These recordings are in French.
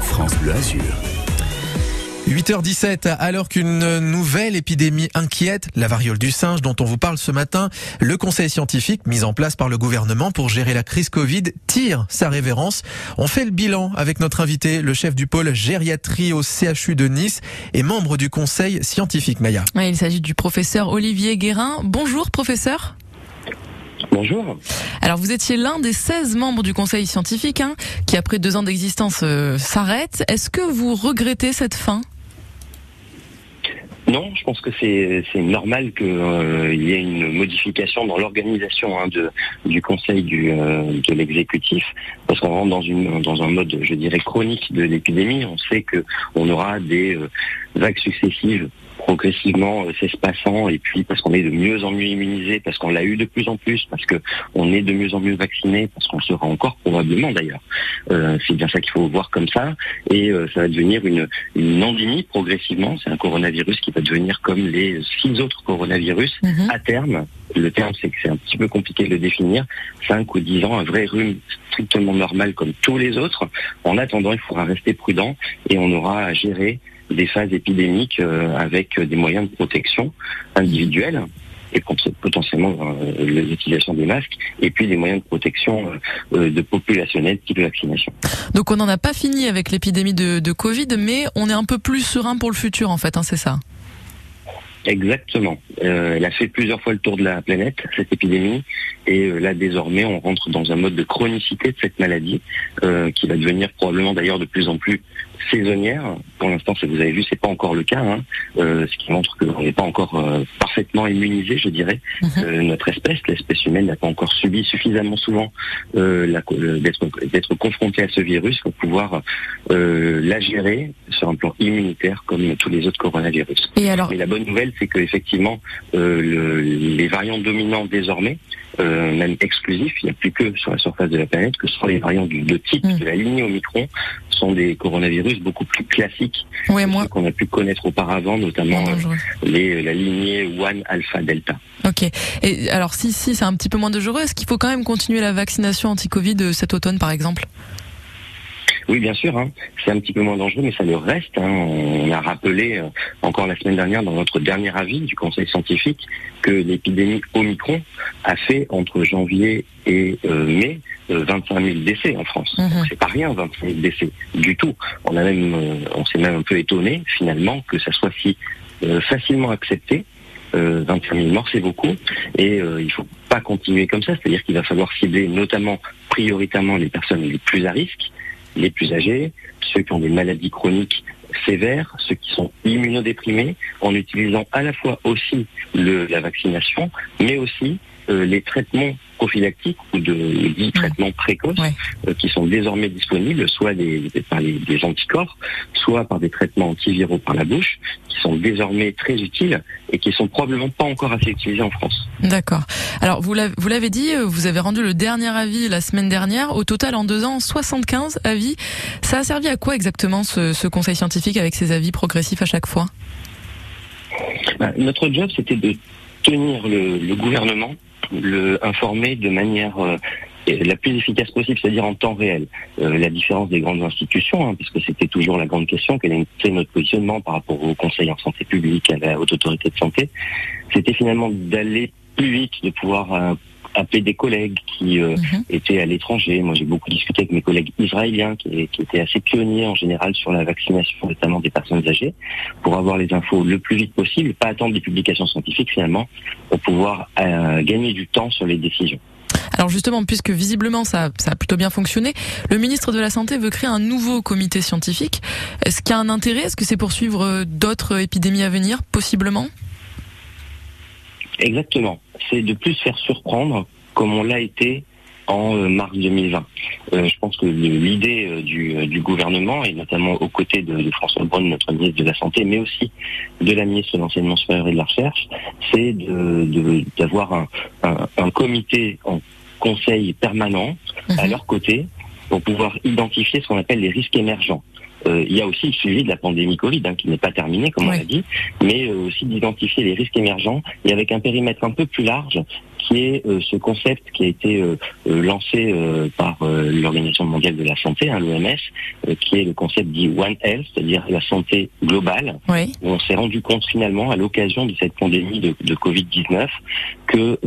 France Bleu Azur. 8h17, alors qu'une nouvelle épidémie inquiète, la variole du singe dont on vous parle ce matin, le conseil scientifique mis en place par le gouvernement pour gérer la crise Covid tire sa révérence. On fait le bilan avec notre invité, le chef du pôle gériatrie au CHU de Nice et membre du conseil scientifique Maya. il s'agit du professeur Olivier Guérin. Bonjour professeur. Bonjour. Alors vous étiez l'un des 16 membres du conseil scientifique hein, qui après deux ans d'existence euh, s'arrête. Est-ce que vous regrettez cette fin? Non, je pense que c'est normal qu'il euh, y ait une modification dans l'organisation hein, du conseil du, euh, de l'exécutif, parce qu'on rentre dans, une, dans un mode, je dirais, chronique de l'épidémie. On sait qu'on aura des vagues successives progressivement euh, s'espacant et puis parce qu'on est de mieux en mieux immunisé, parce qu'on l'a eu de plus en plus, parce qu'on est de mieux en mieux vacciné, parce qu'on sera encore probablement d'ailleurs. Euh, c'est bien ça qu'il faut voir comme ça et euh, ça va devenir une, une endémie progressivement. C'est un coronavirus qui va devenir comme les six autres coronavirus mhm. à terme. Le terme, c'est que c'est un petit peu compliqué de le définir. Cinq ou dix ans, un vrai rhume strictement normal comme tous les autres. En attendant, il faudra rester prudent et on aura à gérer des phases épidémiques euh, avec des moyens de protection individuels et potentiellement euh, l'utilisation des masques, et puis des moyens de protection euh, de populationnels type vaccination. Donc on n'en a pas fini avec l'épidémie de, de, Covid, mais on est un peu plus serein pour le futur en fait, hein, c'est ça? Exactement. Euh, elle a fait plusieurs fois le tour de la planète, cette épidémie, et euh, là désormais on rentre dans un mode de chronicité de cette maladie, euh, qui va devenir probablement d'ailleurs de plus en plus saisonnière. Pour l'instant, vous avez vu, c'est pas encore le cas, hein. ce qui montre qu'on n'est pas encore parfaitement immunisé, je dirais. Mhm. notre espèce, l'espèce humaine, n'a pas encore subi suffisamment souvent d'être confrontée à ce virus pour pouvoir la gérer sur un plan immunitaire comme tous les autres coronavirus. Et alors... Mais la bonne nouvelle, c'est qu'effectivement, euh, les variants dominants désormais, euh, même exclusifs, il n'y a plus que sur la surface de la planète, que ce sont les variants du, de type mm. de la lignée Omicron, sont des coronavirus beaucoup plus classiques qu'on a pu connaître auparavant, notamment euh, les, la lignée One Alpha Delta. Ok. Et alors si si c'est un petit peu moins dangereux, est-ce qu'il faut quand même continuer la vaccination anti-Covid cet automne par exemple? Oui, bien sûr, hein. c'est un petit peu moins dangereux, mais ça le reste. Hein. On a rappelé euh, encore la semaine dernière dans notre dernier avis du Conseil scientifique que l'épidémie Omicron a fait entre janvier et euh, mai 25 euh, 000 décès en France. Mhm. C'est pas rien, 25 000 décès du tout. On a même, on s'est même un peu étonné finalement que ça soit si facilement accepté. 25 000 morts, c'est beaucoup, et il faut pas continuer comme ça. C'est-à-dire qu'il va falloir cibler notamment prioritairement les personnes les plus à risque, les plus âgés, ceux qui ont des maladies chroniques sévères, ceux qui sont immunodéprimés, en utilisant à la fois aussi le, la vaccination, mais aussi euh, les traitements prophylactiques ou de dits traitements précoces euh, qui sont désormais disponibles, soit des, par les, des anticorps, soit par des traitements antiviraux par la bouche, qui sont désormais très utiles et qui sont probablement pas encore assez utilisés en France. D'accord. Alors vous l'avez dit, euh, vous avez rendu le dernier avis la semaine dernière. Au total, en deux ans, 75 avis. Ça a servi à quoi exactement ce, ce conseil scientifique avec ses avis progressifs à chaque fois? Bah, Notre job, c'était de tenir le, le gouvernement le informer de manière euh, la plus efficace possible, c'est-à-dire en temps réel. Euh, la différence des grandes institutions, hein, puisque c'était toujours la grande question, quel était notre positionnement par rapport au Conseil en santé publique, à la haute autorité de santé, c'était finalement d'aller plus vite, de pouvoir euh, appeler des collègues qui euh, mhm. étaient à l'étranger. Moi, j'ai beaucoup discuté avec mes collègues israéliens qui, qui, étaient assez pionniers en général sur la vaccination, notamment des personnes âgées, pour avoir les infos le plus vite possible, pas attendre des publications scientifiques finalement, pour pouvoir euh, gagner du temps sur les décisions. Alors justement, puisque visiblement ça, ça, a plutôt bien fonctionné, le ministre de la Santé veut créer un nouveau comité scientifique. Est-ce qu'il y a un intérêt? Est-ce que c'est pour suivre euh, d'autres épidémies à venir, possiblement? Exactement. C'est de plus faire surprendre comme on l'a été en euh, mars 2020. Euh, je pense que l'idée euh, du, gouvernement, et notamment aux côtés de, François Braun, notre ministre de la Santé, mais aussi de la ministre de l'Enseignement supérieur et de la Recherche, c'est d'avoir un, comité en conseil permanent à mhm. leur côté pour pouvoir identifier ce qu'on appelle les risques émergents. Euh, il y a aussi le suivi de la pandémie Covid, hein, qui n'est pas terminée, comme on l'a dit, mais euh, aussi d'identifier les risques émergents et avec un périmètre un peu plus large qui est euh, ce concept qui a été euh, euh, lancé par l'Organisation mondiale de la santé, hein, l'OMS, qui est le concept dit One Health, c'est-à-dire la santé globale. Oui. On s'est rendu compte finalement à l'occasion de cette pandémie de, de Covid-19 que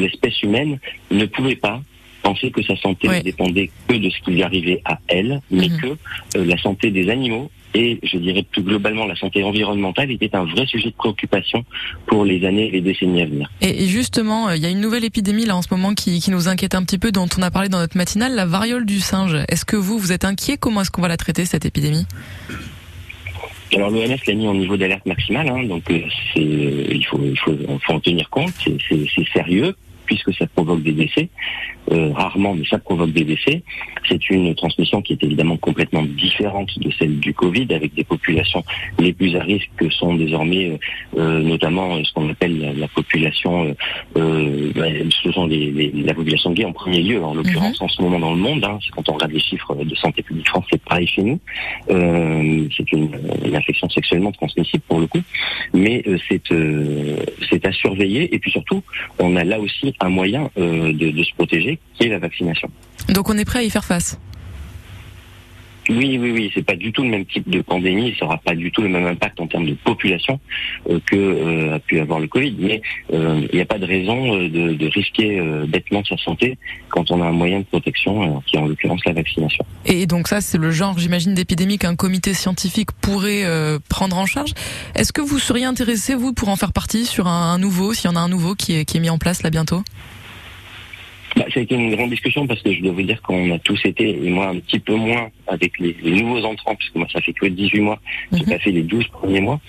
l'espèce humaine ne pouvait pas penser que sa santé ne dépendait que de ce qui lui arrivait à elle, mais mhm. que la santé des animaux et je dirais plus globalement la santé environnementale était un vrai sujet de préoccupation pour les années et les décennies à venir. Et justement, euh, il y a une nouvelle épidémie là en ce moment qui, qui nous inquiète un petit peu, dont on a parlé dans notre matinale, la variole du singe. Est-ce que vous, vous êtes inquiet? Comment est-ce qu'on va la traiter cette épidémie? Alors l'OMS l'a mis en niveau d'alerte maximale, hein, donc euh, c'est, il faut, il faut, faut en tenir compte, c'est sérieux puisque ça provoque des décès, euh, rarement, mais ça provoque des décès. C'est une transmission qui est évidemment complètement différente de celle du Covid, avec des populations les plus à risque que sont désormais euh, euh notamment ce qu'on appelle la, population, euh, euh bah, ce sont les, la population gay en premier lieu, en l'occurrence mhm. en ce moment dans le monde. Hein, quand on regarde les chiffres de Santé publique France, c'est pareil chez nous. c'est une, une, infection sexuellement transmissible pour le coup, mais c'est c'est à surveiller et puis surtout, on a là aussi un moyen euh, de, se protéger, qui est la vaccination. Donc on est prêt à y faire face oui, oui, oui, c'est pas du tout le même type de pandémie, ça aura pas du tout le même impact en termes de population euh, que euh, a pu avoir le Covid, mais il n'y a pas de raison de, risquer bêtement sa santé quand on a un moyen de protection, qui est en l'occurrence la vaccination. Et donc ça, c'est le genre, j'imagine, d'épidémie qu'un comité scientifique pourrait prendre en charge. Est-ce que vous seriez intéressé, vous, pour en faire partie sur un, nouveau, s'il y en a un nouveau qui est, qui est mis en place là bientôt? Bah, ça a été une grande discussion parce que je dois vous dire qu'on a tous été, et moi un petit peu moins avec les, nouveaux entrants, puisque moi ça fait que 18 mois, j'ai mhm. pas fait les 12 premiers mois,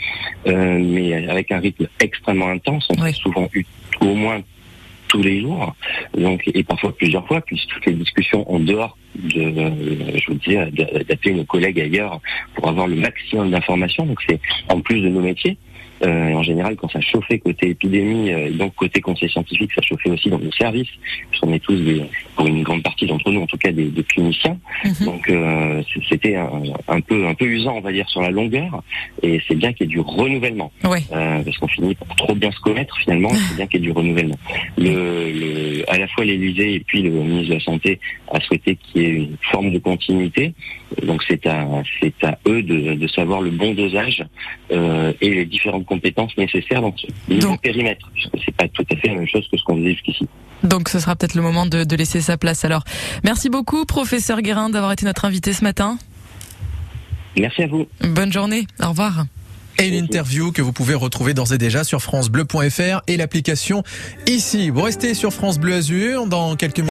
euh, mais avec un rythme extrêmement intense, on a souvent eu au moins tous les jours, donc et parfois plusieurs fois, puisque toutes les discussions en dehors de, je vous dis, d'appeler nos collègues ailleurs pour avoir le maximum d'informations. Donc c'est en plus de nos métiers. Euh, en général, quand ça chauffait côté épidémie, euh, donc côté conseil scientifique, ça chauffait aussi dans nos services. On est tous, des, pour une grande partie d'entre nous, en tout cas, des, des cliniciens. Mhm. Donc euh, c'était un, un, peu un peu usant, on va dire, sur la longueur. Et c'est bien qu'il y ait du renouvellement, ouais. Euh, parce qu'on finit par trop bien se connaître finalement. C'est bien qu'il y ait du renouvellement. Le, le, à la fois l'Élysée et puis le ministre de la Santé a souhaité qu'il y ait une forme de continuité. Donc c'est à c'est à eux de, de savoir le bon dosage euh, et les différentes compétences nécessaires dans ce périmètre, puisque c'est pas tout à fait la même chose que ce qu'on faisait jusqu'ici. Donc ce sera peut-être le moment de, de laisser sa place. Alors, merci beaucoup, professeur Guérin, d'avoir été notre invité ce matin. Merci à vous. Bonne journée. Au revoir. Et une interview que vous pouvez retrouver d'ores et déjà sur francebleu.fr et l'application ici. Vous restez sur France Bleu Azur dans quelques minutes.